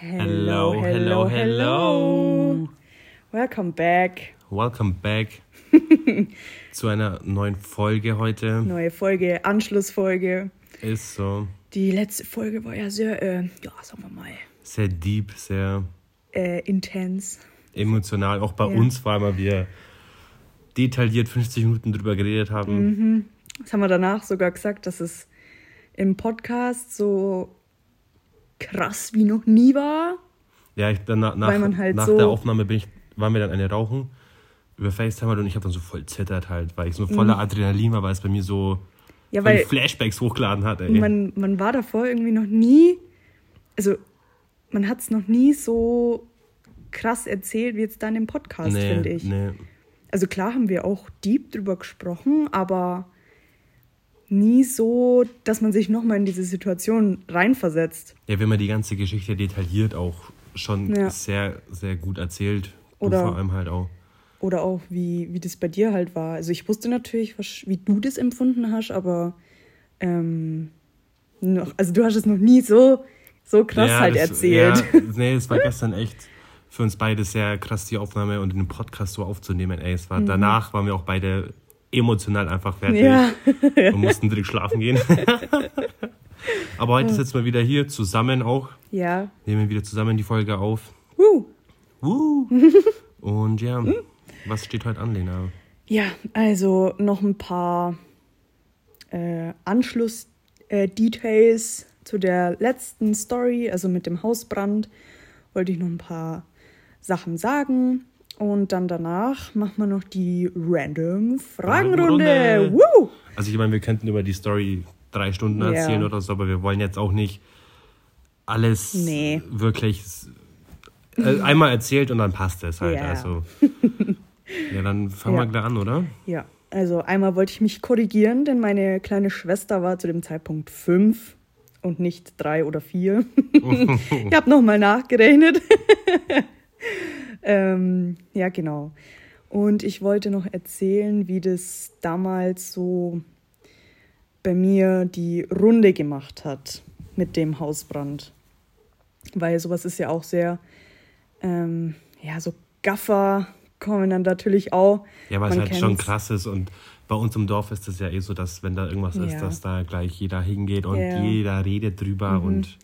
Hello, hello, hello. Welcome back. Welcome back zu einer neuen Folge heute. Neue Folge, Anschlussfolge. Ist so Die letzte Folge war ja sehr, äh, ja, sagen wir mal, sehr deep, sehr äh, intens. emotional. Auch bei Ja. uns, weil wir detailliert 50 Minuten drüber geredet haben. Das haben wir danach sogar gesagt, dass es im Podcast so krass wie noch nie war. Ja, ich, dann, nach, man halt nach so- der Aufnahme bin ich, waren wir dann eine rauchen über FaceTime halt und ich habe dann so voll zittert halt, weil ich so voller Adrenalin war, weil es bei mir so Mhm. Ja, weil Flashbacks hochgeladen hat. Ey. man, man war davor irgendwie noch nie, also man hat es noch nie so krass erzählt wie jetzt dann im Podcast, nee, finde ich. Nee. Also klar haben wir auch deep drüber gesprochen, aber nie so, dass man sich nochmal in diese Situation reinversetzt. Ja, wenn man die ganze Geschichte detailliert auch schon Ja. sehr, sehr gut erzählt. Oder- vor allem halt auch. Oder auch, wie, wie das bei dir halt war. Also ich wusste natürlich, was, wie du das empfunden hast, aber ähm, noch, also du hast es noch nie so, so krass Ja, halt das- erzählt. Ja, nee, es war gestern echt für uns beide sehr krass, die Aufnahme und den Podcast so aufzunehmen. Ey, es war, Danach waren wir auch beide emotional einfach fertig Ja. und mussten direkt schlafen gehen. Aber heute sitzen wir wieder hier zusammen auch. Ja. Nehmen wieder zusammen die Folge auf. Uh. Uh. Und ja, was steht heute an, Lena? Ja, also noch ein paar äh, Anschluss-Details zu der letzten Story, also mit dem Hausbrand, wollte ich noch ein paar Sachen sagen. Und dann danach machen wir noch die Random Fragenrunde. Woo! Also ich meine, wir könnten über die Story drei Stunden erzählen oder so, aber wir wollen jetzt auch nicht alles Nee. wirklich äh, einmal erzählt und dann passt es halt. Ja. Also ja, dann fangen Ja. wir gleich an, oder? Ja, also einmal wollte ich mich korrigieren, denn meine kleine Schwester war zu dem Zeitpunkt fünf und nicht drei oder vier. ich habe nochmal nachgerechnet. ähm, ja, genau. Und ich wollte noch erzählen, wie das damals so bei mir die Runde gemacht hat mit dem Hausbrand. Weil sowas ist ja auch sehr, ähm, ja, so Gaffer kommen dann natürlich auch. Ja, weil es halt schon krass ist und bei uns im Dorf ist es ja eh so, dass wenn da irgendwas ist, Ja. dass da gleich jeder hingeht und Ja. Mhm. jeder redet drüber und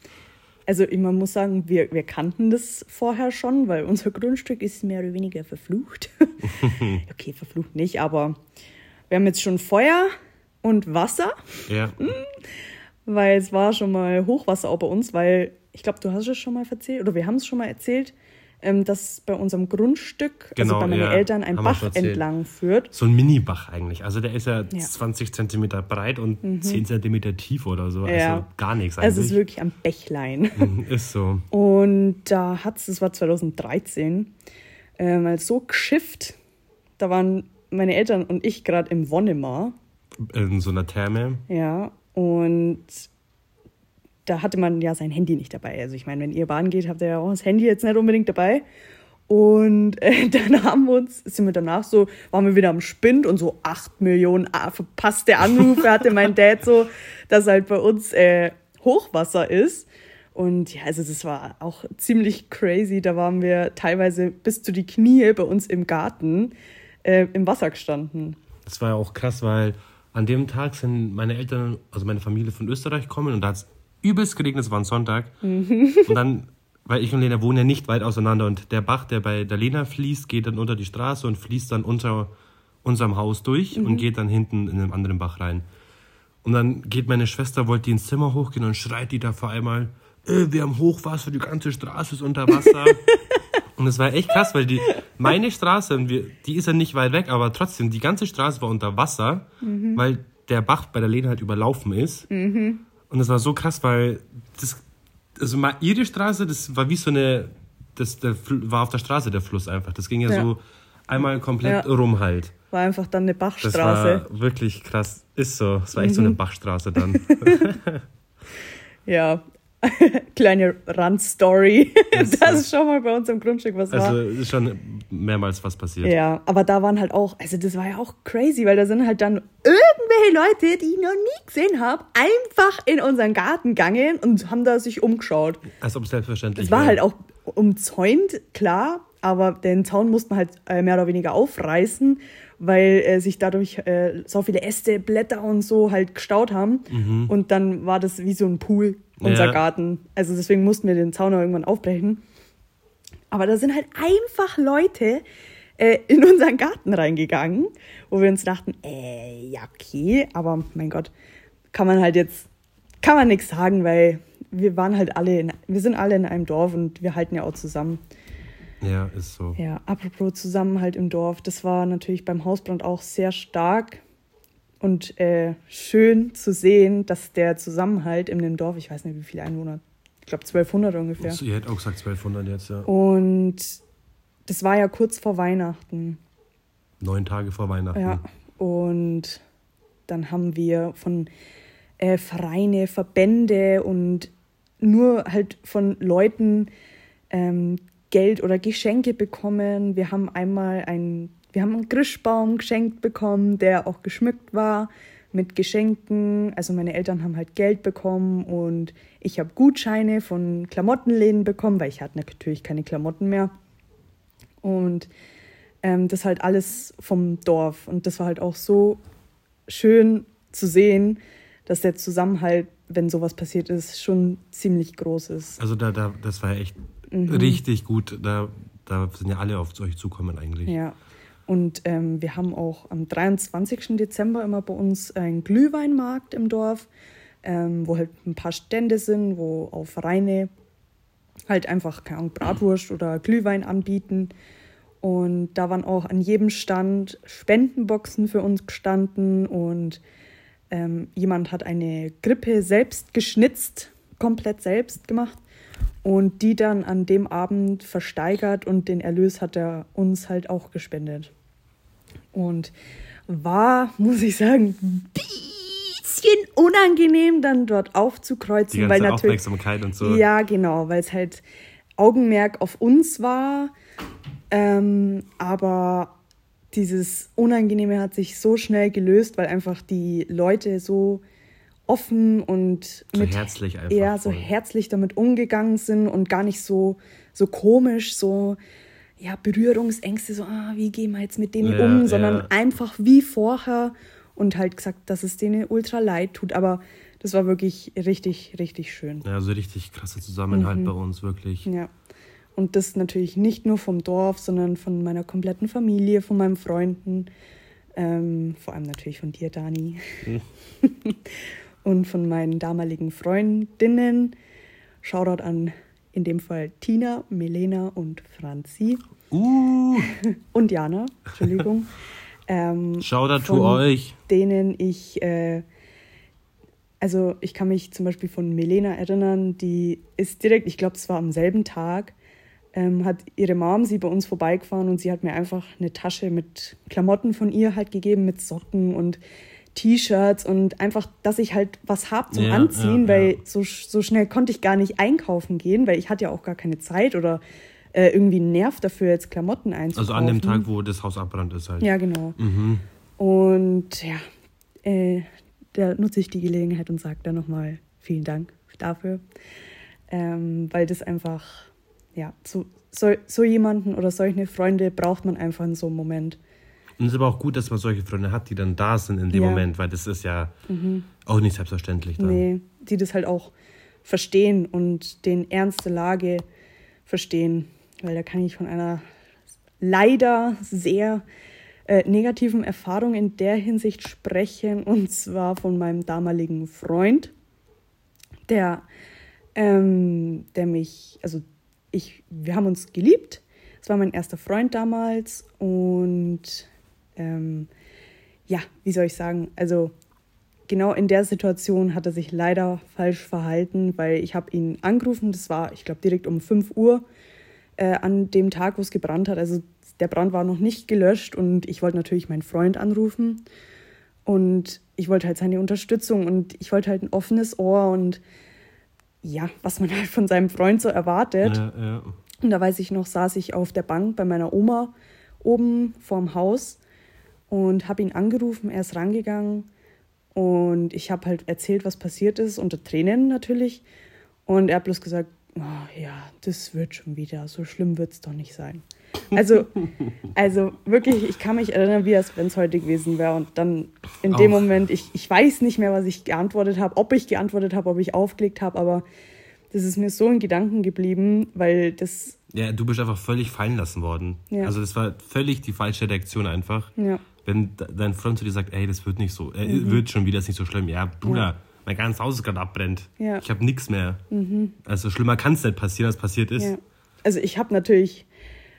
Also ich- man muss sagen, wir, wir kannten das vorher schon, weil unser Grundstück ist mehr oder weniger verflucht. okay, verflucht nicht, aber wir haben jetzt schon Feuer und Wasser, ja, weil es war schon mal Hochwasser auch bei uns, weil ich glaube, du hast es schon mal erzählt, oder wir haben es schon mal erzählt, ähm, dass bei unserem Grundstück, Genau, also bei meinen ja, Eltern, ein Bach entlang führt. so ein Mini-Bach eigentlich. Also der ist ja, Ja. Mhm. 20 Zentimeter breit und 10 Zentimeter tief oder so. Also Ja. gar nichts Also es eigentlich. ist wirklich am Bächlein. Mhm, ist so. Und da hat es, das war 2013, äh, mal so geschifft. Da waren meine Eltern und ich gerade im Wonnemar. In so einer Therme. Ja, und da hatte man ja sein Handy nicht dabei. Also ich meine, wenn ihr Bahn geht, habt ihr ja auch das Handy jetzt nicht unbedingt dabei. Und äh, dann haben wir uns, sind wir danach so, waren wir wieder am Spind und so acht Millionen ah, verpasste Anrufe hatte mein Dad so, dass halt bei uns äh, Hochwasser ist. Und ja, also das war auch ziemlich crazy. Da waren wir teilweise bis zu die Knie bei uns im Garten äh, im Wasser gestanden. Das war ja auch krass, weil an dem Tag sind meine Eltern, also meine Familie von Österreich gekommen und da hat es übelst geregnet, es war ein Sonntag. Mhm. Und dann, weil ich und Lena wohnen ja nicht weit auseinander und der Bach, der bei der Lena fließt, geht dann unter die Straße und fließt dann unter unserem Haus durch Mhm. und geht dann hinten in einen anderen Bach rein. Und dann geht meine Schwester, wollte die ins Zimmer hochgehen und schreit die da vor einmal, äh, wir haben Hochwasser, die ganze Straße ist unter Wasser. und es war echt krass, weil die, meine Straße, die ist ja nicht weit weg, aber trotzdem, die ganze Straße war unter Wasser, weil der Bach bei der Lena halt überlaufen ist. Und das war so krass, weil das, also mal ihre Straße, das war wie so eine, das der, war auf der Straße der Fluss einfach. Das ging ja, Ja. so einmal komplett Ja. rum halt. War einfach dann eine Das Bachstraße. war wirklich krass. Ist so. Es war echt so Mhm. eine Bachstraße dann. Ja, kleine Randstory, Das dass ist- schon mal bei uns im Grundstück was war. Also ist schon mehrmals was passiert. Ja, aber da waren halt auch, also das war ja auch crazy, weil da sind halt dann irgendwelche Leute, die ich noch nie gesehen habe, einfach in unseren Garten gegangen und haben da sich umgeschaut. Als ob es selbstverständlich Es war wäre. halt auch umzäunt, klar, aber den Zaun musste man halt äh, mehr oder weniger aufreißen, weil äh, sich dadurch äh, so viele Äste, Blätter und so halt gestaut haben. Und dann war das wie so ein Pool, unser Ja. Garten. Also deswegen mussten wir den Zaun auch irgendwann aufbrechen. Aber da sind halt einfach Leute äh, in unseren Garten reingegangen, wo wir uns dachten, äh, ja, okay, aber mein Gott, kann man halt jetzt, kann man nichts sagen, weil wir waren halt alle, in, wir sind alle in einem Dorf und wir halten ja auch zusammen. Ja, ist so. Ja, apropos Zusammenhalt im Dorf, das war natürlich beim Hausbrand auch sehr stark und äh, schön zu sehen, dass der Zusammenhalt in dem Dorf, ich weiß nicht, wie viele Einwohner, ich glaube 1200 ungefähr. So, Ihr hättet auch gesagt 1200 jetzt, ja. Und das war ja kurz vor Weihnachten. Neun Tage vor Weihnachten. Ja. Und dann haben wir von äh, Vereine, Verbände und nur halt von Leuten ähm, Geld oder Geschenke bekommen. Wir haben einmal ein, wir haben einen Grischbaum geschenkt bekommen, der auch geschmückt war mit Geschenken. Also meine Eltern haben halt Geld bekommen und ich habe Gutscheine von Klamottenläden bekommen, weil ich hatte natürlich keine Klamotten mehr. Und ähm, das halt alles vom Dorf. Und das war halt auch so schön zu sehen, dass der Zusammenhalt, wenn sowas passiert ist, schon ziemlich groß ist. Also da, da, das war echt Mhm. richtig gut. Da, da sind ja alle auf euch zukommen eigentlich. Ja. Und ähm, wir haben auch am 23. Dezember immer bei uns einen Glühweinmarkt im Dorf, ähm, wo halt ein paar Stände sind, wo auch Vereine halt einfach, keine Ahnung, Bratwurst oder Glühwein anbieten. Und da waren auch an jedem Stand Spendenboxen für uns gestanden und ähm, jemand hat eine Grippe selbst geschnitzt, komplett selbst gemacht und die dann an dem Abend versteigert und den Erlös hat er uns halt auch gespendet. Und war, muss ich sagen, ein bisschen unangenehm, dann dort Die aufzukreuzen, ganze weil natürlich Aufmerksamkeit und so. ja, genau, weil es halt Augenmerk auf uns war. Ähm, aber dieses Unangenehme hat sich so schnell gelöst, weil einfach die Leute so offen und So mit herzlich einfach ja, so voll. herzlich damit umgegangen sind und gar nicht so, so komisch, so ja, Berührungsängste, so, ah, wie gehen wir jetzt mit denen Ja, um, sondern ja. einfach wie vorher und halt gesagt, dass es denen ultra leid tut. Aber das war wirklich richtig, richtig schön. Ja, so richtig krasser Zusammenhalt Mhm. bei uns, wirklich. Ja. Und das natürlich nicht nur vom Dorf, sondern von meiner kompletten Familie, von meinen Freunden, ähm, vor allem natürlich von dir, Dani. und von meinen damaligen Freundinnen. Shoutout an in dem Fall Tina, Melena und Franzi. Uh, Und Jana, Entschuldigung. ähm, Shoutout to von euch. denen ich, äh, also ich kann mich zum Beispiel von Melena erinnern, die ist direkt, ich glaube, es war am selben Tag, ähm, hat ihre Mom sie bei uns vorbeigefahren und sie hat mir einfach eine Tasche mit Klamotten von ihr halt gegeben, mit Socken und T-Shirts und einfach, dass ich halt was hab zum Ja, Anziehen, ja, weil ja. so, so schnell konnte ich gar nicht einkaufen gehen, weil ich hatte ja auch gar keine Zeit oder äh, irgendwie einen Nerv dafür, jetzt Klamotten einzukaufen. Also an dem Tag, wo das Haus abbrannt ist halt. Ja, genau. Mhm. Und ja, äh, da nutze ich die Gelegenheit und sage dann nochmal vielen Dank dafür, ähm, weil das einfach, ja, so, so, so jemanden oder solche Freunde braucht man einfach in so einem Moment. Und es ist aber auch gut, dass man solche Freunde hat, die dann da sind in dem Ja. Moment, weil das ist ja auch nicht selbstverständlich dann. Nee, die das halt auch verstehen und den Ernst der Lage verstehen, weil da kann ich von einer leider sehr äh, negativen Erfahrung in der Hinsicht sprechen und zwar von meinem damaligen Freund, der, ähm, der mich, also ich, wir haben uns geliebt. Es war mein erster Freund damals und ähm, ja, wie soll ich sagen, also genau in der Situation hat er sich leider falsch verhalten, weil ich habe ihn angerufen, das war, ich glaube, direkt um 5 Uhr äh, an dem Tag, wo es gebrannt hat. Also der Brand war noch nicht gelöscht und ich wollte natürlich meinen Freund anrufen und ich wollte halt seine Unterstützung und ich wollte halt ein offenes Ohr und ja, was man halt von seinem Freund so erwartet. Ja, ja. Und da weiß ich noch, saß ich auf der Bank bei meiner Oma oben vorm Haus und habe ihn angerufen. Er ist rangegangen Und ich habe halt erzählt, was passiert ist, unter Tränen natürlich. Und er hat bloß gesagt, oh, ja, das wird schon wieder, so schlimm wird es doch nicht sein. Also, also wirklich, ich kann mich erinnern, wie als wenn es heute gewesen wäre. Und dann in dem Auch. Moment, ich, ich weiß nicht mehr, was ich geantwortet habe, ob ich geantwortet habe, ob ich aufgelegt habe, aber das ist mir so in Gedanken geblieben, weil das, Ja, du bist einfach völlig fallen lassen worden. Ja. Also das war völlig die falsche Reaktion einfach. ja, Wenn de- dein Freund zu dir sagt, ey, das wird nicht so, äh, wird schon wieder, ist nicht so schlimm. Ja, Bruder, Ja. mein ganzes Haus ist gerade abbrennt. Ja. Ich habe nichts mehr. Also schlimmer kann es nicht passieren, als passiert ist. ja. Also ich habe natürlich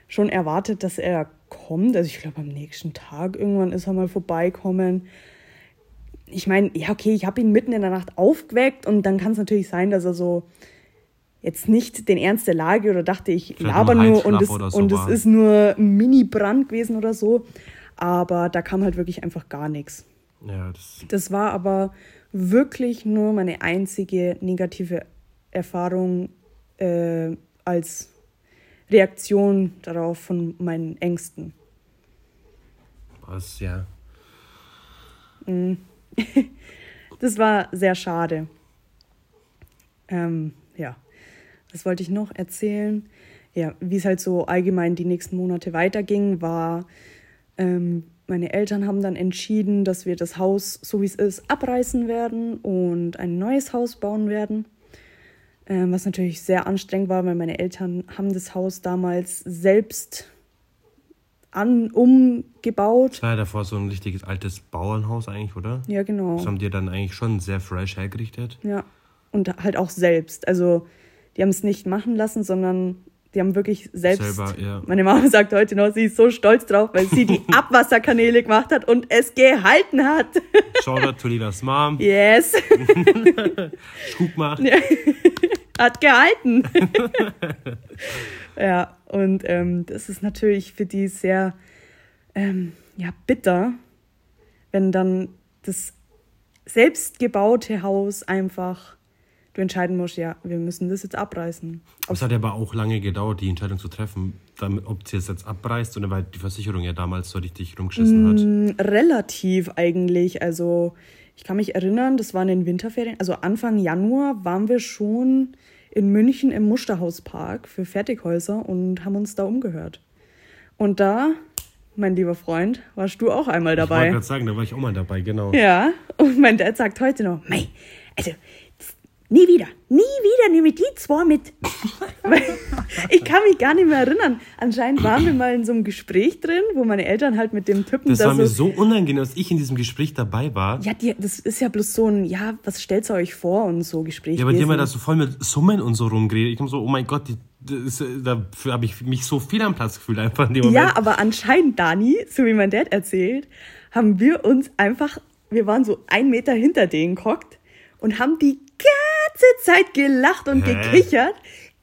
schon erwartet, dass er kommt. Also ich glaube, am nächsten Tag irgendwann ist er mal vorbeikommen. Ich meine, ja, okay, ich habe ihn mitten in der Nacht aufgeweckt und dann kann es natürlich sein, dass er so jetzt nicht den Ernst der Lage oder dachte, ich Vielleicht laber nur und, es, so und es ist nur ein Mini-Brand gewesen oder so. Aber da kam halt wirklich einfach gar nichts. Ja, das, Das war aber wirklich nur meine einzige negative Erfahrung äh, als Reaktion darauf von meinen Ängsten. das ja. Das war sehr schade. Ähm, ja, was wollte ich noch erzählen? Ja, wie es halt so allgemein die nächsten Monate weiterging, war, ähm, meine Eltern haben dann entschieden, dass wir das Haus, so wie es ist, abreißen werden und ein neues Haus bauen werden. Ähm, was natürlich sehr anstrengend war, weil meine Eltern haben das Haus damals selbst an, umgebaut. Das war ja davor so ein richtiges altes Bauernhaus eigentlich, oder? Ja, genau. Das haben die dann eigentlich schon sehr fresh hergerichtet. Ja, und halt auch selbst. Also, die haben es nicht machen lassen, sondern die haben wirklich selbst. Selber, ja. Meine Mama sagt heute noch, sie ist so stolz drauf, weil sie die Abwasserkanäle gemacht hat und es gehalten hat. Shoutout to Linas Mom. Yes, Guck mal. hat gehalten. ja, und ähm, das ist natürlich für die sehr ähm, ja, bitter, wenn dann das selbstgebaute Haus einfach du entscheiden musst, ja, wir müssen das jetzt abreißen. Es hat aber auch lange gedauert, die Entscheidung zu treffen, damit, ob sie es jetzt abreißt oder weil die Versicherung ja damals so richtig rumgeschissen hat. Mm, Relativ eigentlich. Also ich kann mich erinnern, das war in den Winterferien, also Anfang Januar waren wir schon in München im Musterhauspark für Fertighäuser und haben uns da umgehört. Und da, mein lieber Freund, warst du auch einmal Ich wollte dabei. gerade sagen, da war ich auch mal dabei, genau. Ja, und mein Dad sagt heute noch, mei, also nie wieder, nie wieder nehme ich die zwei mit. Ich kann mich gar nicht mehr erinnern. Anscheinend waren wir mal in so einem Gespräch drin, wo meine Eltern halt mit dem Typen Das da war mir so unangenehm, dass ich in diesem Gespräch dabei war. ja, die, das ist ja bloß so ein, ja, was stellt ihr euch vor und so Gespräch. Ja, aber die haben ja da so voll mit Summen und so rumgeredet. Ich hab so, oh mein Gott, die, das, dafür habe ich mich so viel am Platz gefühlt einfach in dem Moment. ja, aber anscheinend, Dani, so wie mein Dad erzählt, haben wir uns einfach, wir waren so einen Meter hinter denen gehockt und haben die ganze Zeit gelacht und Hä? gekichert.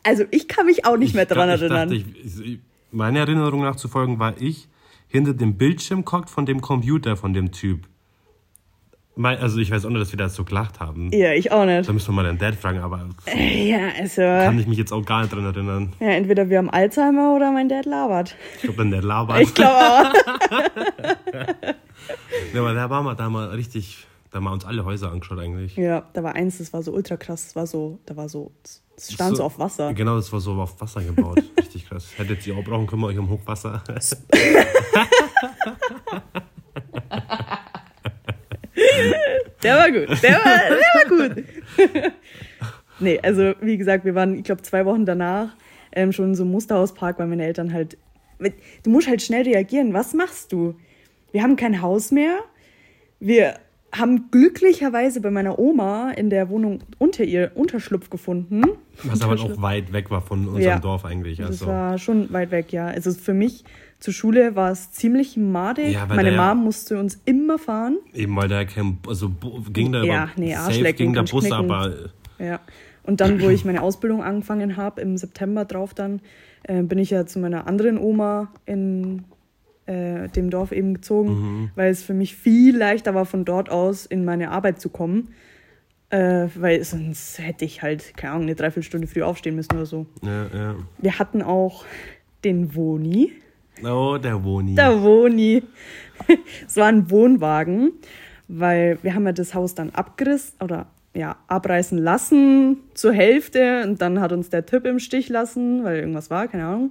Also ich kann mich auch nicht mehr dran ich, erinnern. Dachte, ich, ich, meine Erinnerung nach zu folgen war ich hinter dem Bildschirm gehockt von dem Computer von dem Typ. Also ich weiß auch nur, dass wir da so gelacht haben. ja, ich auch nicht. Da müssen wir mal deinen Dad fragen, aber Ja, also, kann ich mich jetzt auch gar nicht dran erinnern. ja, entweder wir haben Alzheimer oder mein Dad labert. Ich glaube, dann der labert. Ich glaube auch. Ja, aber da waren wir da mal richtig, da haben wir uns alle Häuser angeschaut eigentlich. ja, da war eins, das war so ultra krass, das war so, da war so, das stand so, auf Wasser. Genau, das war so auf Wasser gebaut. Richtig krass. Hättet ihr auch brauchen können, euch um Hochwasser. Der war gut. Der war, der war gut. nee, also wie gesagt, wir waren, ich glaube, zwei Wochen danach ähm, schon in so einem Musterhauspark, weil meine Eltern halt. Du musst halt schnell reagieren. Was machst du? Wir haben kein Haus mehr. Wir haben glücklicherweise bei meiner Oma in der Wohnung unter ihr Unterschlupf gefunden. Was aber auch weit weg war von unserem Ja. Dorf eigentlich. Das Also. war schon weit weg, ja. Also für mich zur Schule war es ziemlich madig. Ja, Meine da ja- Mom musste uns immer fahren. Eben weil da kein, also ging da Ja, nee, safe Arschlecken ging der Bus, knicken. aber Ja. Und dann, wo ich meine Ausbildung angefangen habe, im September drauf dann, äh, bin ich ja zu meiner anderen Oma in äh, dem Dorf eben gezogen, Mhm. weil es für mich viel leichter war, von dort aus in meine Arbeit zu kommen. Äh, weil sonst hätte ich halt, keine Ahnung, eine Dreiviertelstunde früh aufstehen müssen oder so. ja, ja. Wir hatten auch den Woni. Oh, der Woni. Der Woni. es war ein Wohnwagen, weil wir haben ja das Haus dann abgerissen oder ja, abreißen lassen zur Hälfte und dann hat uns der Typ im Stich lassen, weil irgendwas war, keine Ahnung.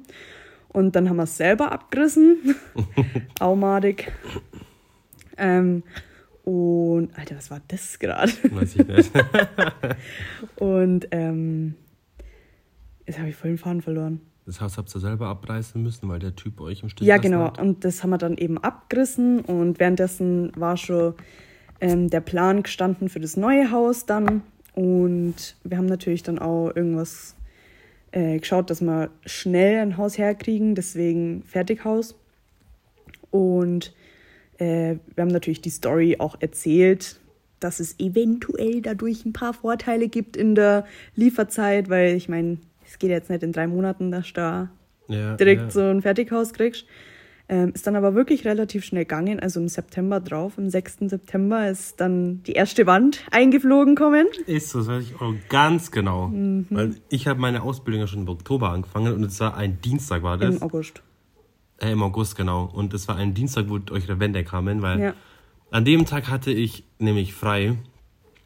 Und dann haben wir es selber abgerissen. Aumadig. Ähm, und, Alter, was war das gerade? Weiß ich nicht. und ähm, jetzt habe ich voll den Faden verloren. Das Haus habt ihr selber abreißen müssen, weil der Typ euch im Stich Ja, genau. hat? Und das haben wir dann eben abgerissen und währenddessen war schon ähm, der Plan gestanden für das neue Haus dann. Und wir haben natürlich dann auch irgendwas äh, geschaut, dass wir schnell ein Haus herkriegen, deswegen Fertighaus. Und äh, wir haben natürlich die Story auch erzählt, dass es eventuell dadurch ein paar Vorteile gibt in der Lieferzeit, weil ich meine, es geht jetzt nicht in drei Monaten, dass du da Ja, direkt ja. so ein Fertighaus kriegst. Ähm, ist dann aber wirklich relativ schnell gegangen, also im September drauf, am 6. September ist dann die erste Wand eingeflogen kommen. Ist so, das weiß ich auch ganz genau. Mhm. Weil ich habe meine Ausbildung ja schon im Oktober angefangen und es war ein Dienstag, war das? Im August. Äh, Im August, genau. Und es war ein Dienstag, wo eure Wände kamen, weil Ja. an dem Tag hatte ich nämlich frei.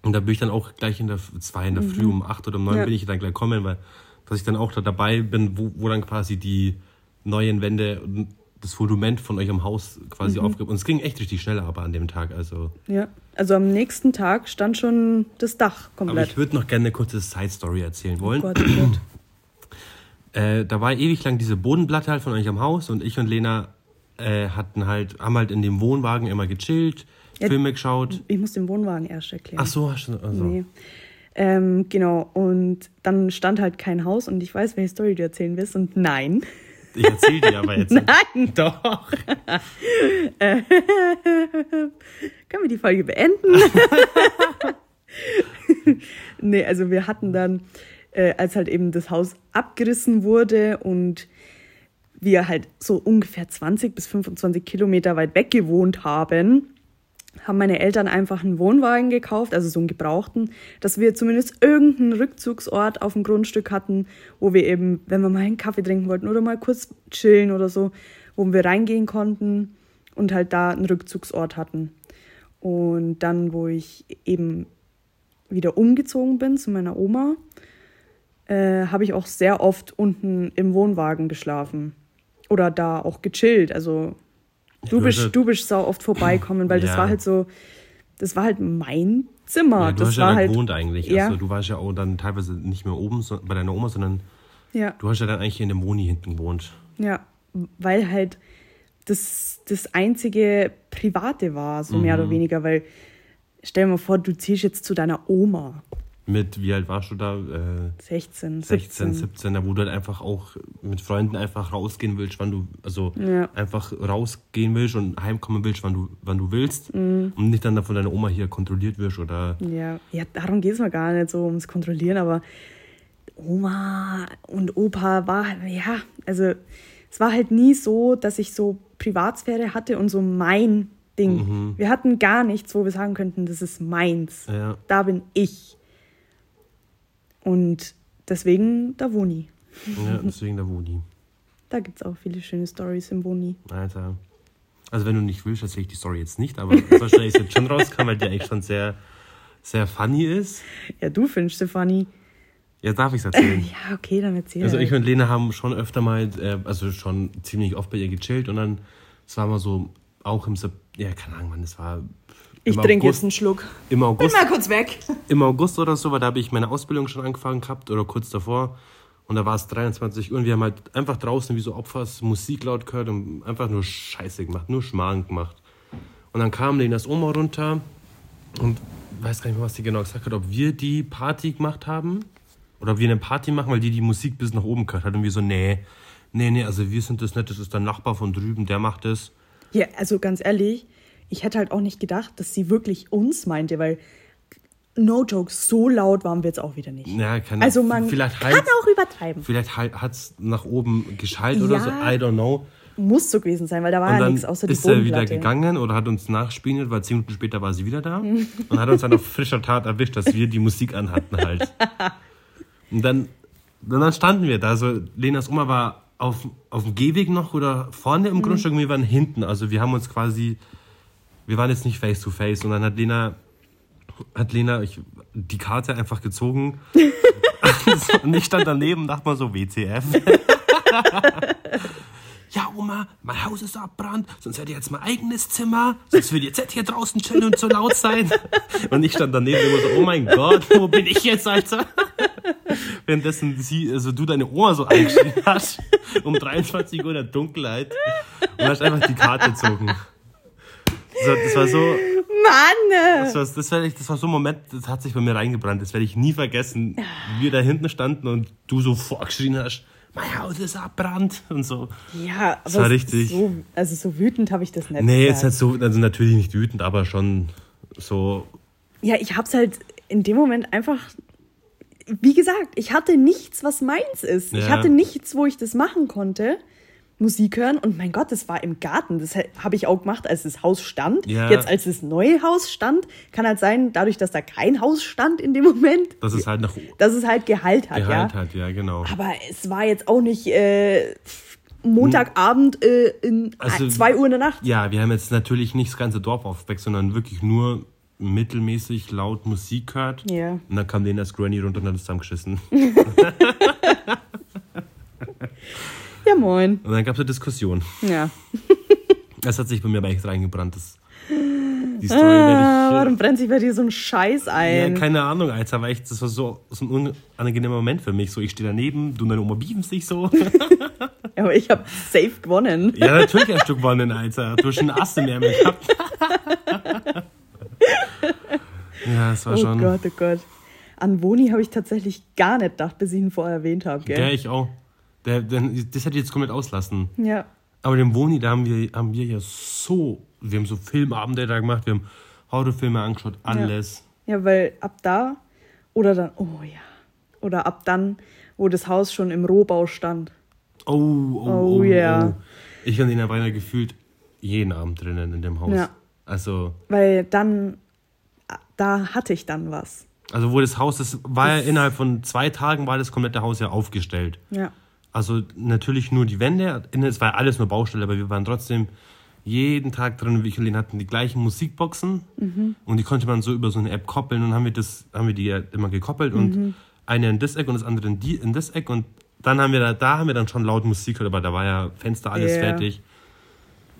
Und da bin ich dann auch gleich in der zwei in der Früh um acht oder um neun Mhm. Ja. bin ich dann gleich kommen, weil dass ich dann auch da dabei bin, wo, wo dann quasi die neuen Wände das Fundament von euch am Haus quasi Mhm. aufgibt. Und es ging echt richtig schnell aber an dem Tag. Also. Ja. Also am nächsten Tag stand schon das Dach Aber komplett. ich würde noch gerne eine kurze Side-Story erzählen wollen. Gott, oh Gott. Äh, da war ewig lang diese Bodenplatte halt von euch am Haus und ich und Lena äh, hatten halt, haben halt in dem Wohnwagen immer gechillt, Ja. Filme geschaut. Ich muss den Wohnwagen erst erklären. Ach so, hast du. Also. Nee. Ähm, genau, und dann stand halt kein Haus und ich weiß, welche Story du erzählen willst und nein. Ich erzähl dir aber jetzt. Nein! Doch. Können wir die Folge beenden? nee, also wir hatten dann, äh, als halt eben das Haus abgerissen wurde und wir halt so ungefähr 20 bis 25 Kilometer weit weg gewohnt haben, haben meine Eltern einfach einen Wohnwagen gekauft, also so einen gebrauchten, dass wir zumindest irgendeinen Rückzugsort auf dem Grundstück hatten, wo wir eben, wenn wir mal einen Kaffee trinken wollten oder mal kurz chillen oder so, wo wir reingehen konnten und halt da einen Rückzugsort hatten. Und dann, wo ich eben wieder umgezogen bin zu meiner Oma, äh, habe ich auch sehr oft unten im Wohnwagen geschlafen. Oder da auch gechillt. Also du bist, du bist sau oft vorbeikommen, weil das Ja. war halt so, das war halt mein Zimmer. Ja, du das hast war ja da halt, gewohnt eigentlich. Ja. Also, du warst ja auch dann teilweise nicht mehr oben so, bei deiner Oma, sondern ja. du hast ja dann eigentlich in dem Moni hinten gewohnt. Ja, weil halt das das einzige Private war, so mehr Mhm. oder weniger, weil stell dir mal vor, du ziehst jetzt zu deiner Oma, Mit, wie alt warst du da? Äh, 16, 16, 17. 17, da wo du halt einfach auch mit Freunden einfach rausgehen willst, wann du, also Ja. einfach rausgehen willst und heimkommen willst, wann du, wann du willst. Mhm. Und nicht dann von deiner Oma hier kontrolliert wirst oder. Ja, ja darum geht es mir gar nicht so ums Kontrollieren, aber Oma und Opa war, ja, also es war halt nie so, dass ich so Privatsphäre hatte und so mein Ding. Wir hatten gar nichts, wo wir sagen könnten, das ist meins. Ja. Da bin ich. Und deswegen da Woni. Ja, deswegen der Wodi. Da gibt es auch viele schöne Stories im Woni. Alter. Also wenn du nicht willst, erzähle ich die Story jetzt nicht, aber so schnell ist jetzt schon rauskam, weil die eigentlich schon sehr, sehr funny ist. Ja, du findest sie funny. Ja, darf ich es erzählen? Ja, okay, dann erzähl. Also ich halt. und Lena haben schon öfter mal, äh, also schon ziemlich oft bei ihr gechillt und dann, es war mal so, auch im, ja, keine Ahnung, Mann, das war ich trinke jetzt einen Schluck. im Bin August, mal kurz weg. im August oder so, weil da habe ich meine Ausbildung schon angefangen gehabt oder kurz davor. Und da war es 23 Uhr und wir haben halt einfach draußen wie so Opfers Musik laut gehört und einfach nur Scheiße gemacht, nur Schmarrn gemacht. Und dann kam Lenas Oma runter und weiß gar nicht mehr, was die genau gesagt hat, ob wir die Party gemacht haben oder ob wir eine Party machen, weil die die Musik bis nach oben gehört hat. Und wir so, nee, nee, nee, also wir sind das nicht, das ist der Nachbar von drüben, der macht das. Ja, also ganz ehrlich, ich hätte halt auch nicht gedacht, dass sie wirklich uns meinte, weil no joke, so laut waren wir jetzt auch wieder nicht. Ja, kann, also man vielleicht kann halt, auch übertreiben. Vielleicht halt, hat es nach oben geschallt oder Ja. so, I don't know. Muss so gewesen sein, weil da war Und ja dann nichts außer die ist er wieder gegangen oder hat uns nachspioniert, weil zehn Minuten später war sie wieder da und hat uns dann auf frischer Tat erwischt, dass wir die Musik anhatten halt. Und dann, und dann standen wir da. So, Lenas Oma war auf, auf dem Gehweg noch oder vorne Mhm. im Grundstück und wir waren hinten. Also wir haben uns quasi wir waren jetzt nicht face to face und dann hat Lena, hat Lena ich, die Karte einfach gezogen und ich stand daneben und dachte mal so, WCF. ja, Oma, mein Haus ist abbrannt, sonst hätte ich jetzt mein eigenes Zimmer, sonst würde jetzt hier draußen chillen und so laut sein. Und ich stand daneben immer so, oh mein Gott, wo bin ich jetzt, Alter? Währenddessen sie, also du deine Oma so eingeschrieben hast, um 23 Uhr in der Dunkelheit und hast einfach die Karte gezogen. Das war, das war so, Mann! das war, das, war, das war so ein Moment, das hat sich bei mir reingebrannt, das werde ich nie vergessen, wie wir da hinten standen und du so vorgeschrien hast, mein Haus ist abbrannt und so. Ja, aber war es- richtig. So, also so wütend habe ich das nicht Nee, jetzt gesagt. nicht so, also natürlich nicht wütend, aber schon so, Ja, ich hab's halt in dem Moment einfach. Wie gesagt, ich hatte nichts, was meins ist. Ich Ja. hatte nichts, wo ich das machen konnte. Musik hören und mein Gott, das war im Garten. Das habe ich auch gemacht, als das Haus stand. Ja. Jetzt, als das neue Haus stand, kann halt sein, dadurch, dass da kein Haus stand in dem Moment, dass es halt nach dass es halt Gehalt hat, Gehalt ja. hat, ja, genau. Aber es war jetzt auch nicht äh, Montagabend äh, in Also- 2 Uhr in der Nacht. Ja, wir haben jetzt natürlich nicht das ganze Dorf aufgeweckt, sondern wirklich nur mittelmäßig laut Musik gehört. Ja. Und dann kam denen das Granny runter und hat es zusammengeschissen. Ja, moin. Und dann gab es eine Diskussion. Ja. Das hat sich bei mir aber echt reingebrannt. Das, die Story Ah, werde warum brennt sich bei dir so ein Scheiß ich. Ja, ein? keine Ahnung, Alter, aber echt, das war so, so ein unangenehmer Moment für mich. So, ich stehe daneben, du und deine Oma bieben sich so. Ja, aber ich habe safe gewonnen. ja, natürlich hast du gewonnen, Alter. Du hast einen Ast im Ärmel gehabt. ja, das war Oh schon. Gott, oh Gott. An Woni habe ich tatsächlich gar nicht gedacht, bis ich ihn vorher erwähnt habe, Ja, ich auch. Der, der, das hätte ich jetzt komplett auslassen. Ja. Aber den Woni, da haben wir, haben wir ja so, wir haben so Filmabende da gemacht, wir haben Horrorfilme angeschaut, alles. Ja, weil ab da oder dann, oh ja, oder ab dann, wo das Haus schon im Rohbau stand. Oh, oh, Oh, ja. Ich und den ja beinahe gefühlt jeden Abend drinnen in dem Haus. Ja. Also, Weil dann, da hatte ich dann was. also wo das Haus, das war ja innerhalb von zwei Tagen war das komplette Haus ja aufgestellt. Ja. Also natürlich nur die Wände, es war alles nur Baustelle, aber wir waren trotzdem jeden Tag drin. Wir hatten die gleichen Musikboxen Mhm. und die konnte man so über so eine App koppeln und haben wir das, haben wir die ja immer gekoppelt Mhm. und eine in das Eck und das andere in, die, in das Eck und dann haben wir da, da haben wir dann schon laut Musik gehört, aber da war ja Fenster alles Ja. fertig.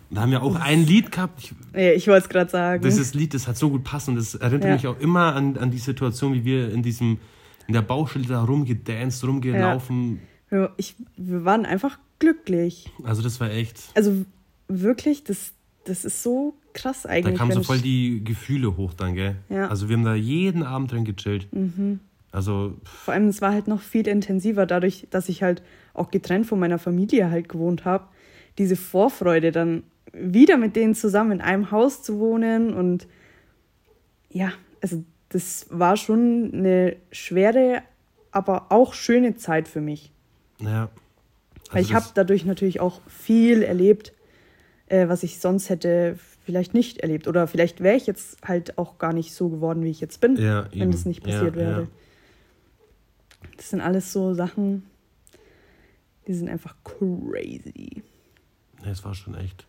Da haben wir auch ein Lied gehabt. Ich, Ja, ich wollte es gerade sagen. dieses Lied, das hat so gut passen und das erinnert Ja. mich auch immer an, an die Situation, wie wir in diesem in der Baustelle da rumgedanced, rumgelaufen. Ja, ich, wir waren einfach glücklich. Also das war echt. Also wirklich, das, das ist so krass Da eigentlich. kamen so voll die Gefühle hoch dann, gell? Ja. Mhm. Also wir haben da jeden Abend drin gechillt. Also, Vor allem, es war halt noch viel intensiver, dadurch, dass ich halt auch getrennt von meiner Familie halt gewohnt habe. Diese Vorfreude, dann wieder mit denen zusammen in einem Haus zu wohnen und ja, also das war schon eine schwere, aber auch schöne Zeit für mich. Naja. Weil Also ich habe dadurch natürlich auch viel erlebt, äh, was ich sonst hätte vielleicht nicht erlebt. Oder vielleicht wäre ich jetzt halt auch gar nicht so geworden, wie ich jetzt bin, Ja, wenn das nicht Ja, passiert wäre. ja. Das sind alles so Sachen, die sind einfach crazy. Ja, es war schon echt.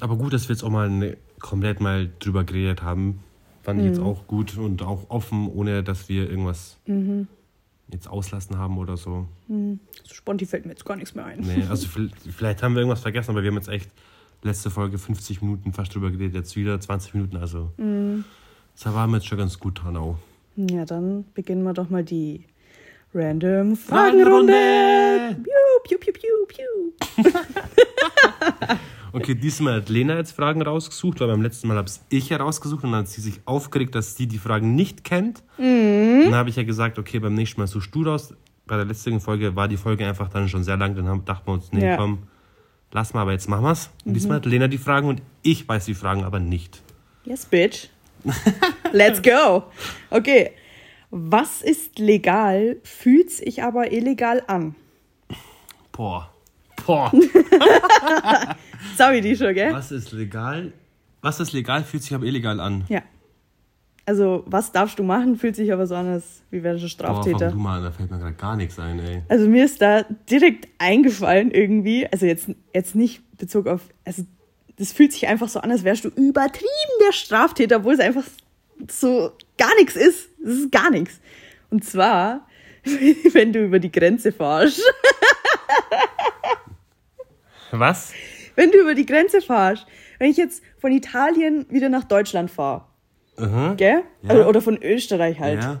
Aber gut, dass wir jetzt auch mal ne, komplett mal drüber geredet haben. Fand ich jetzt Mhm. auch gut und auch offen, ohne dass wir irgendwas jetzt auslassen haben oder so. So sponti fällt mir jetzt gar nichts mehr ein. Nee, also vi- vielleicht haben wir irgendwas vergessen, aber wir haben jetzt echt letzte Folge 50 Minuten fast drüber geredet, jetzt wieder 20 Minuten, also Mhm. da waren wir jetzt schon ganz gut dran auch. Ja, dann beginnen wir doch mal die Random Fragenrunde. Piu, piu, piu, piu, piu. Okay, diesmal hat Lena jetzt Fragen rausgesucht, weil beim letzten Mal habe ich herausgesucht und dann hat sie sich aufgeregt, dass sie die Fragen nicht kennt. Mhm. Dann habe ich ja gesagt, okay, beim nächsten Mal suchst du raus. Bei der letzten Folge war die Folge einfach dann schon sehr lang, dann haben, dachten wir uns, nee, Ja. Mhm. komm, lass mal, aber jetzt machen wir's. Und diesmal hat Lena die Fragen und ich weiß die Fragen aber nicht. Yes, bitch. Let's go. Okay. Was ist legal, fühlt sich aber illegal an? Boah. Boah. Sorry, die schon, gell? Was ist legal? Was ist legal, fühlt sich aber illegal an. Ja. Also, was darfst du machen, fühlt sich aber so an, als wie Boah, fang Straftäter. du mal an, da fällt mir gerade gar nichts ein, ey. Also mir ist da direkt eingefallen irgendwie, also jetzt, jetzt nicht Bezug auf, also das fühlt sich einfach so an, als wärst du übertrieben der Straftäter, obwohl es einfach so gar nichts ist. Es ist gar nichts. Und zwar, wenn du über die Grenze fahrst. Was? Wenn du über die Grenze fahrst. Wenn ich jetzt von Italien wieder nach Deutschland fahre. Mhm. Gell? Ja. Also, Oder von Österreich halt. Ja.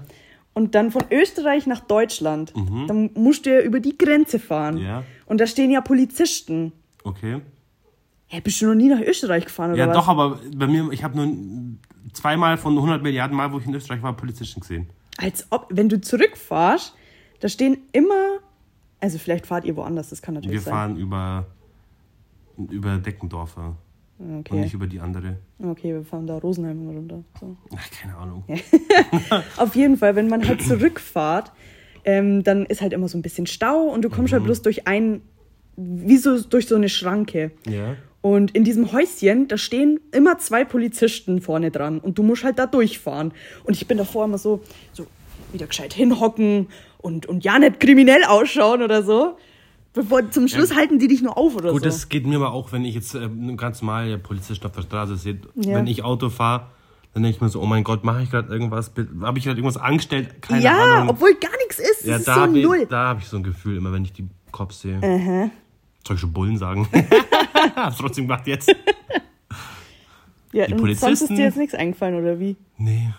Und dann von Österreich nach Deutschland. Dann musst du ja über die Grenze fahren. Mhm. Ja. Und da stehen ja Polizisten. Okay. Hä, bist du noch nie nach Österreich gefahren oder Ja, was? doch, aber bei mir, ich habe nur zweimal von 100 Milliarden Mal, wo ich in Österreich war, Polizisten gesehen. Als ob, wenn du zurückfahrst, da stehen immer, also vielleicht fahrt ihr woanders, das kann natürlich Wir sein. fahren über, über Deckendorfer und Okay. nicht über die andere. okay, wir fahren da Rosenheim runter. So. Ach, keine Ahnung. Auf jeden Fall, wenn man halt zurückfahrt, ähm, dann ist halt immer so ein bisschen Stau und du kommst halt bloß durch ein, wie so durch so eine Schranke. Ja. Und in diesem Häuschen, da stehen immer zwei Polizisten vorne dran und du musst halt da durchfahren. Und ich bin davor immer so, so wieder gescheit hinhocken und, und ja nicht kriminell ausschauen oder so. Bevor, zum Schluss halten die dich nur auf oder Gut, so. das geht mir aber auch, wenn ich jetzt ähm, ganz normal Polizisten auf der Straße sehe. Ja. Wenn ich Auto fahre, dann denke ich mir so, oh mein Gott, mache ich gerade irgendwas? Habe ich gerade irgendwas angestellt? Keine ja, Ahnung. obwohl gar nichts ist. ja, ist da so habe null. ich, da hab ich so ein Gefühl immer, wenn ich die Cops sehe. Soll ich schon Bullen sagen? Hab's trotzdem gemacht jetzt. ja, die und sonst ist Polizisten- dir jetzt nichts eingefallen, oder wie? Nee,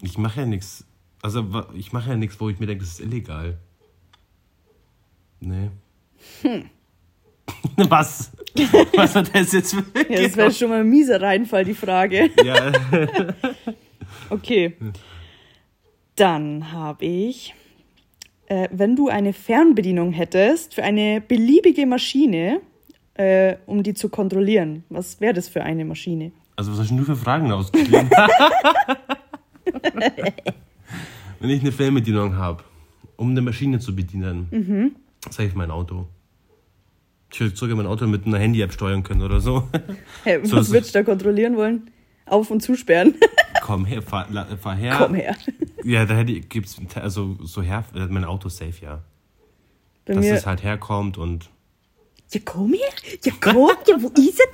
ich mache ja nichts. Also ich mache ja nichts, wo ich mir denke, das ist illegal. Nee. Hm. Was? Was hat das jetzt Ja, wirklich? das wäre schon mal ein mieser Reinfall, die Frage. Ja, Okay. Dann habe ich, äh, wenn du eine Fernbedienung hättest für eine beliebige Maschine, äh, um die zu kontrollieren, was wäre das für eine Maschine? also was hast du für Fragen ausgeschrieben? Wenn ich eine Fernbedienung habe, um eine Maschine zu bedienen, Mhm. sage ich mein Auto. Ich würde sogar mein Auto mit einer Handy-App steuern können oder so. Hä, So was würdest du da kontrollieren wollen? Auf- und zusperren? Komm her, fahr, fahr her. Komm her. Ja, da hätte ich, gibt's also so her, mein Auto safe, ja. Bei Dass es halt herkommt und ja komm her, ja komm, ja, wo ist er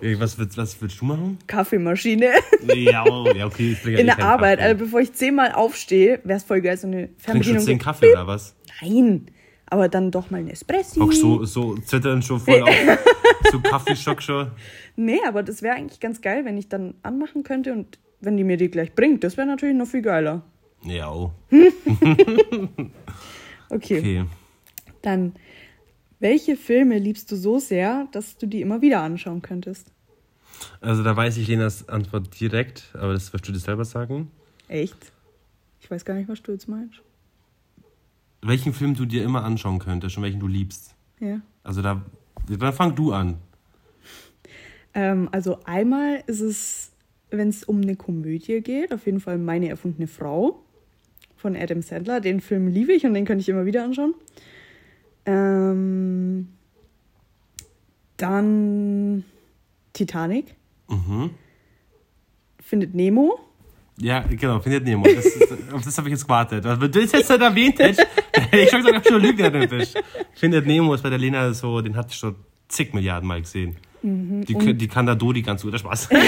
denn? Was würdest, was würdest du machen? Kaffeemaschine. Ja, oh, ja okay. Ich In eh der Arbeit, Kaffee. also bevor ich zehnmal aufstehe, wäre es voll geil, so eine Trinkst du Fernbedienung. zehn Kaffee oder was? Nein, aber dann doch mal ein Espresso. Hockst so, so zittern schon voll auf. so Kaffeeschock schon. Nee, aber das wäre eigentlich ganz geil, wenn ich dann anmachen könnte und wenn die mir die gleich bringt. Das wäre natürlich noch viel geiler. Ja. Okay. Okay. Dann, welche Filme liebst du so sehr, dass du die immer wieder anschauen könntest? Also da weiß ich Lenas Antwort direkt, aber das wirst du dir selber sagen. Echt? Ich weiß gar nicht, was du jetzt meinst. Welchen Film du dir immer anschauen könntest und welchen du liebst. Ja. Also da, dann fang du an. Ähm, also einmal ist es, wenn es um eine Komödie geht, auf jeden Fall meine erfundene Frau von Adam Sandler. Den Film liebe ich und den könnte ich immer wieder anschauen. Ähm, dann Titanic. Mhm. Findet Nemo. Ja, genau, findet Nemo. Das, ist, auf das habe ich jetzt gewartet. Also, wenn du das jetzt nicht erwähnt hättest, hätte ich schon gesagt, du schon Lügner bist. Findet Nemo ist bei der Lena so, den ich schon zig Milliarden Mal gesehen. Die, kö- die kann da Dodi ganz gut, der Spaß.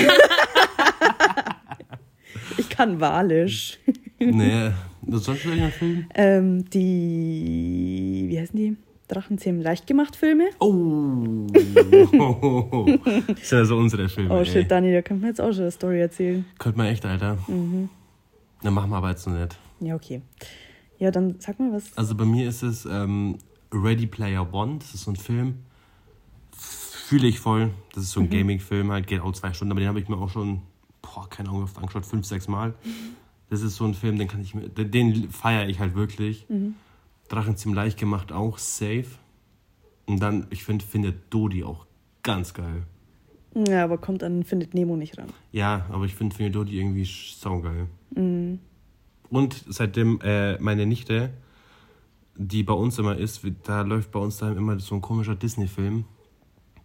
Ich kann Walisch. nee, sonst welchen Film? Ähm, die, wie heißen die? Drachenzähmen leicht gemacht Filme. Oh. das sind ja so unsere Filme. Oh ey. shit, Dani, da könnte man jetzt auch schon eine Story erzählen. Könnte man echt, Alter. Mhm. Dann machen wir aber jetzt noch nicht. Ja, okay. Ja, dann sag mal was. Also bei mir ist es ähm, Ready Player One. Das ist so ein Film. Fühle ich voll. Das ist so ein Gaming-Film, halt geht auch zwei Stunden, aber den habe ich mir auch schon, boah, keine Ahnung, oft angeschaut, fünf, sechs Mal. Das ist so ein Film, den kann ich mir, den, feiere ich halt wirklich. Drachen ziemlich leicht gemacht, auch safe. Und dann, ich finde, findet Dodi auch ganz geil. Ja, aber kommt an Findet Nemo nicht ran. Ja, aber ich finde Findet Dodi irgendwie saugeil. Und seitdem äh, meine Nichte, die bei uns immer ist, da läuft bei uns daheim immer so ein komischer Disney-Film.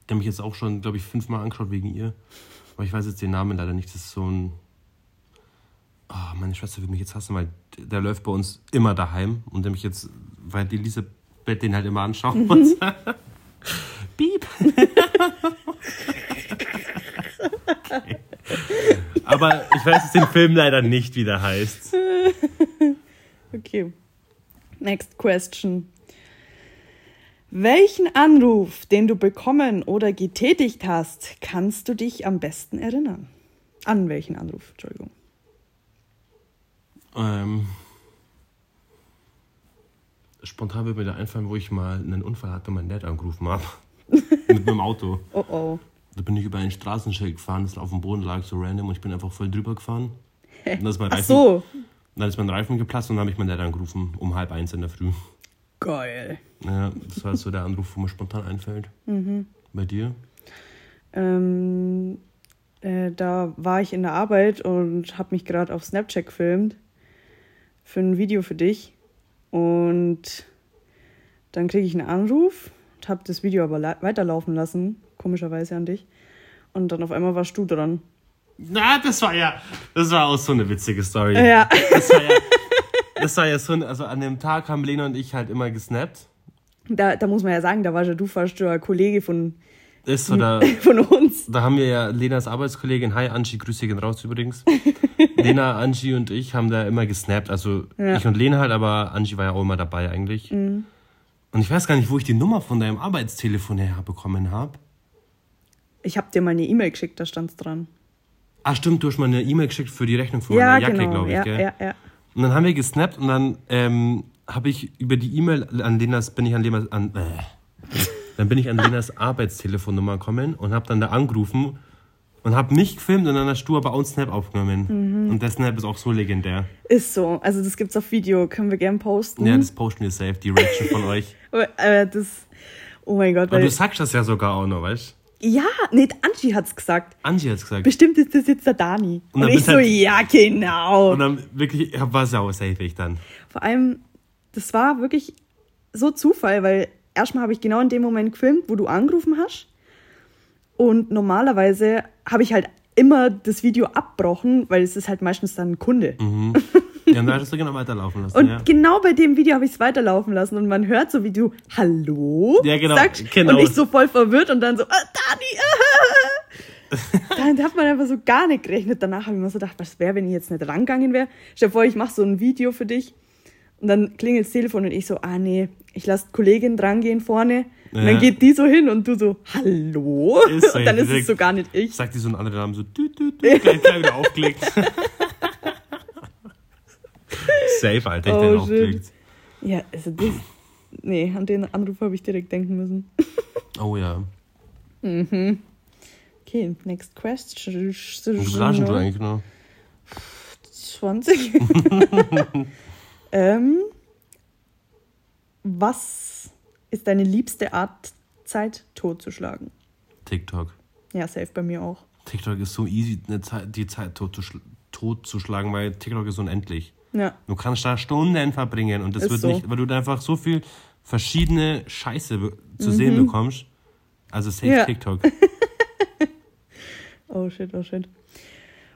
Der mich jetzt auch schon, glaube ich, fünfmal angeschaut wegen ihr. Aber ich weiß jetzt den Namen leider nicht. Das ist so ein. Ah, meine Schwester will mich jetzt hassen, weil der läuft bei uns immer daheim und der mich jetzt, weil die Elisabeth den halt immer anschauen muss. Piep. okay. Aber ich weiß jetzt den Film leider nicht, wie der heißt. Okay. Next question. Welchen Anruf, den du bekommen oder getätigt hast, kannst du dich am besten erinnern? An welchen Anruf? Entschuldigung. Ähm, spontan wird mir da einfallen, wo ich mal einen Unfall hatte und meinen Dad angerufen habe. Mit meinem Auto. Oh oh. Da bin ich über ein Straßenschild gefahren, das auf dem Boden lag, so random, und ich bin einfach voll drüber gefahren. Und dann ist mein Ach Reifen, so. dann ist mein Reifen geplatzt und dann habe ich meinen Dad angerufen, um halb eins in der Früh. Geil. Ja, das war so der Anruf, wo mir spontan einfällt. Bei dir? Ähm, äh, da war ich in der Arbeit und habe mich gerade auf Snapchat gefilmt für ein Video für dich. Und dann kriege ich einen Anruf und habe das Video aber la- weiterlaufen lassen, komischerweise an dich. Und dann auf einmal warst du dran. Na, das war ja, das war auch so eine witzige Story. Ja. Das war ja, das war ja so, ein, also an dem Tag haben Lena und ich halt immer gesnappt. Da, da muss man ja sagen, da warst ja du fast ein Kollege von, Ist da, von uns. da haben wir ja Lenas Arbeitskollegin, hi Angie, Grüße gehen raus übrigens. Lena, Angie und ich haben da immer gesnappt. Also Ja. ich und Lena halt, aber Angie war ja auch immer dabei eigentlich. Und ich weiß gar nicht, wo ich die Nummer von deinem Arbeitstelefon her bekommen habe. Ich habe dir mal eine E-Mail geschickt, da stand's dran. Ah, stimmt, du hast mal eine E-Mail geschickt für die Rechnung von Ja, meiner Jacke, genau. glaube ich, ja, gell? ja, ja. Und dann haben wir gesnappt und dann ähm, habe ich über die E-Mail an Lenas, bin ich an Lenas, an, äh, dann bin ich an Lenas Arbeitstelefonnummer gekommen und habe dann da angerufen und habe mich gefilmt und dann hast du aber auch einen Snap aufgenommen. Mhm. Und der Snap ist auch so legendär. Ist so. Also das gibt's auf Video, können wir gern posten. Ja, das posten wir safe, die Reaction von euch. Aber, äh, das. Oh mein Gott, weil. du sagst das ja sogar auch noch, weißt du? Ja, nee, Angie hat's gesagt. Angie hat's gesagt. Bestimmt ist das jetzt der Dani. Und Und, ich so, halt- ja, genau. Und dann wirklich, war es auch safe ich dann. Vor allem, das war wirklich so Zufall, weil erstmal habe ich genau in dem Moment gefilmt, wo du angerufen hast. Und normalerweise habe ich halt immer das Video abbrochen, weil es ist halt meistens dann ein Kunde. Ja, und da hattest du genau weiterlaufen lassen. Und ja. genau bei dem Video habe ich es weiterlaufen lassen und man hört so, wie du Hallo Ja, genau, sagst genau. und ich so voll verwirrt und dann so, ah, Dani, ah. Dann hat man einfach so gar nicht gerechnet. Danach habe ich mir so gedacht, was wäre, wenn ich jetzt nicht rangegangen wäre. Stell dir vor, ich mache so ein Video für dich und dann klingelt das Telefon und ich so, ah nee, ich lasse Kollegin drangehen vorne. Und Ja. dann geht die so hin und du so, hallo? Ist und dann ist es so gar nicht ich. Sagt die so einen anderen Namen so, tü, tü, tü, gleich, gleich wieder aufgelegt. safe, Alter, ich Oh, den aufgelegt. Ja, also das, nee, an den Anruf habe ich direkt denken müssen. Oh ja. Okay, next question. Wie viel du eigentlich noch? 20. ähm, was ist deine liebste Art, Zeit totzuschlagen? TikTok. Ja, safe bei mir auch. TikTok ist so easy, eine Zeit, die Zeit totzuschl- totzuschlagen, weil TikTok ist unendlich. Ja, Du kannst da Stunden verbringen und das Ist wird so. nicht, weil du da einfach so viel verschiedene Scheiße zu sehen bekommst. Also safe Mhm. Ja. TikTok. oh shit, oh shit.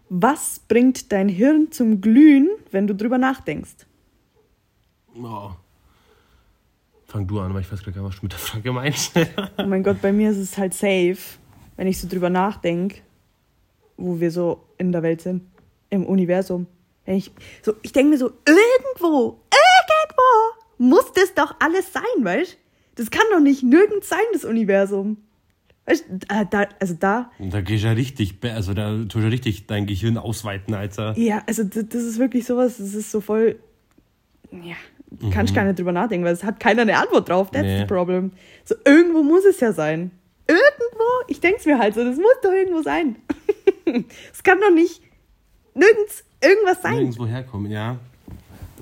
Was bringt dein Hirn zum Glühen, wenn du drüber nachdenkst? Oh. Fang du an, weil ich weiß gar nicht, was du mit der Frage meinst. Oh mein Gott, bei mir ist es halt safe, wenn ich so drüber nachdenke, wo wir so in der Welt sind, im Universum. Ich so, ich denke mir so, irgendwo, irgendwo muss das doch alles sein, weißt? Das kann doch nicht nirgends sein, das Universum. Weißt, da, da, also da, da gehst du ja richtig, also da tust du ja richtig dein Gehirn ausweiten, Alter. ja, also das, ist wirklich sowas, das ist so voll, ja, kannst gar nicht drüber nachdenken, weil es hat keiner eine Antwort drauf, that's Nee. the problem. So, irgendwo muss es ja sein. Irgendwo, ich denk's mir halt so, das muss doch irgendwo sein. Es kann doch nicht nirgends irgendwas sein. Nirgendwo herkommen, ja.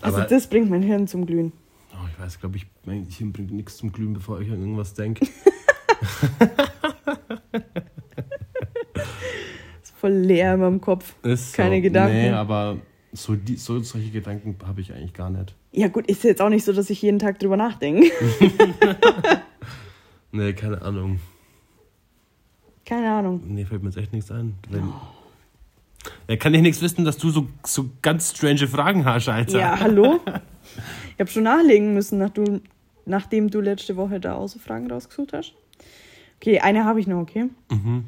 Also Aber das bringt mein Hirn zum Glühen. oh, ich weiß, glaube ich, mein Gehirn bringt nichts zum Glühen, bevor ich an irgendwas denke. Ist voll leer in meinem Kopf. Ist Keine so. Gedanken. Nee, aber so, die, so solche Gedanken habe ich eigentlich gar nicht. Ja gut, ist jetzt auch nicht so, dass ich jeden Tag drüber nachdenke. Nee, keine Ahnung. Keine Ahnung. Nee, fällt mir jetzt echt nichts ein. Wenn, Da kann ich nichts wissen, dass du so, so ganz strange Fragen hast, Alter. Ja, hallo? Ich habe schon nachlegen müssen, nach du, nachdem du letzte Woche da auch so Fragen rausgesucht hast. Okay, eine habe ich noch, okay? Mhm.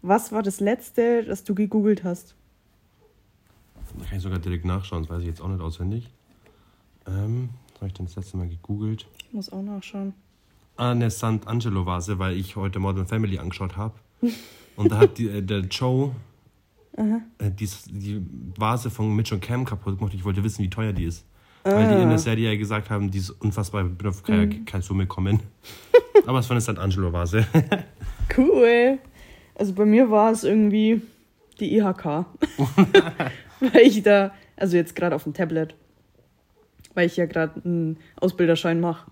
Was war das letzte, das du gegoogelt hast? Da kann ich sogar direkt nachschauen, das weiß ich jetzt auch nicht auswendig. Ähm, was habe ich denn das letzte Mal gegoogelt? Ich muss auch nachschauen. Ah, eine Sant'Angelo-Vase, weil ich heute Modern Family angeschaut habe. Und da hat die, äh, der Joe äh, die, die Vase von Mitch und Cam kaputt gemacht. Ich wollte wissen, wie teuer die ist. Weil die in der Serie ja gesagt haben, die ist unfassbar, ich bin auf keine, keine Summe kommen. Aber es war eine Sant'Angelo-Vase. Cool. Also bei mir war es irgendwie die IHK. weil ich da, also jetzt gerade auf dem Tablet, weil ich ja gerade einen Ausbilderschein mache.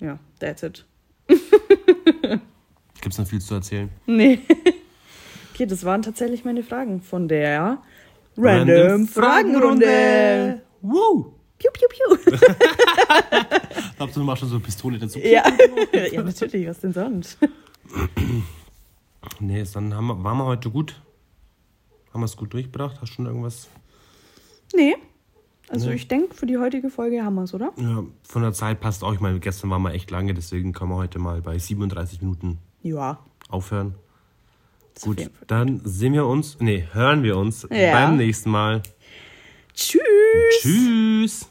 Ja, that's it. Gibt es noch viel zu erzählen? Nee. Okay, das waren tatsächlich meine Fragen von der Random, Fragenrunde. Woo! Piu, piu, piu. Glaubst du, du machst schon so eine Pistole dazu? Ja. ja, natürlich, was denn sonst? Nee, dann haben wir, waren wir heute gut. Haben wir es gut durchgebracht? Hast du schon irgendwas? Nee. Also ich denke, für die heutige Folge haben wir es, oder? Ja, von der Zeit passt auch. Ich meine, gestern waren wir echt lange, deswegen können wir heute mal bei 37 Minuten Ja. aufhören. Gut, dann sehen wir uns, nee, hören wir uns Ja. beim nächsten Mal. Tschüss. Tschüss!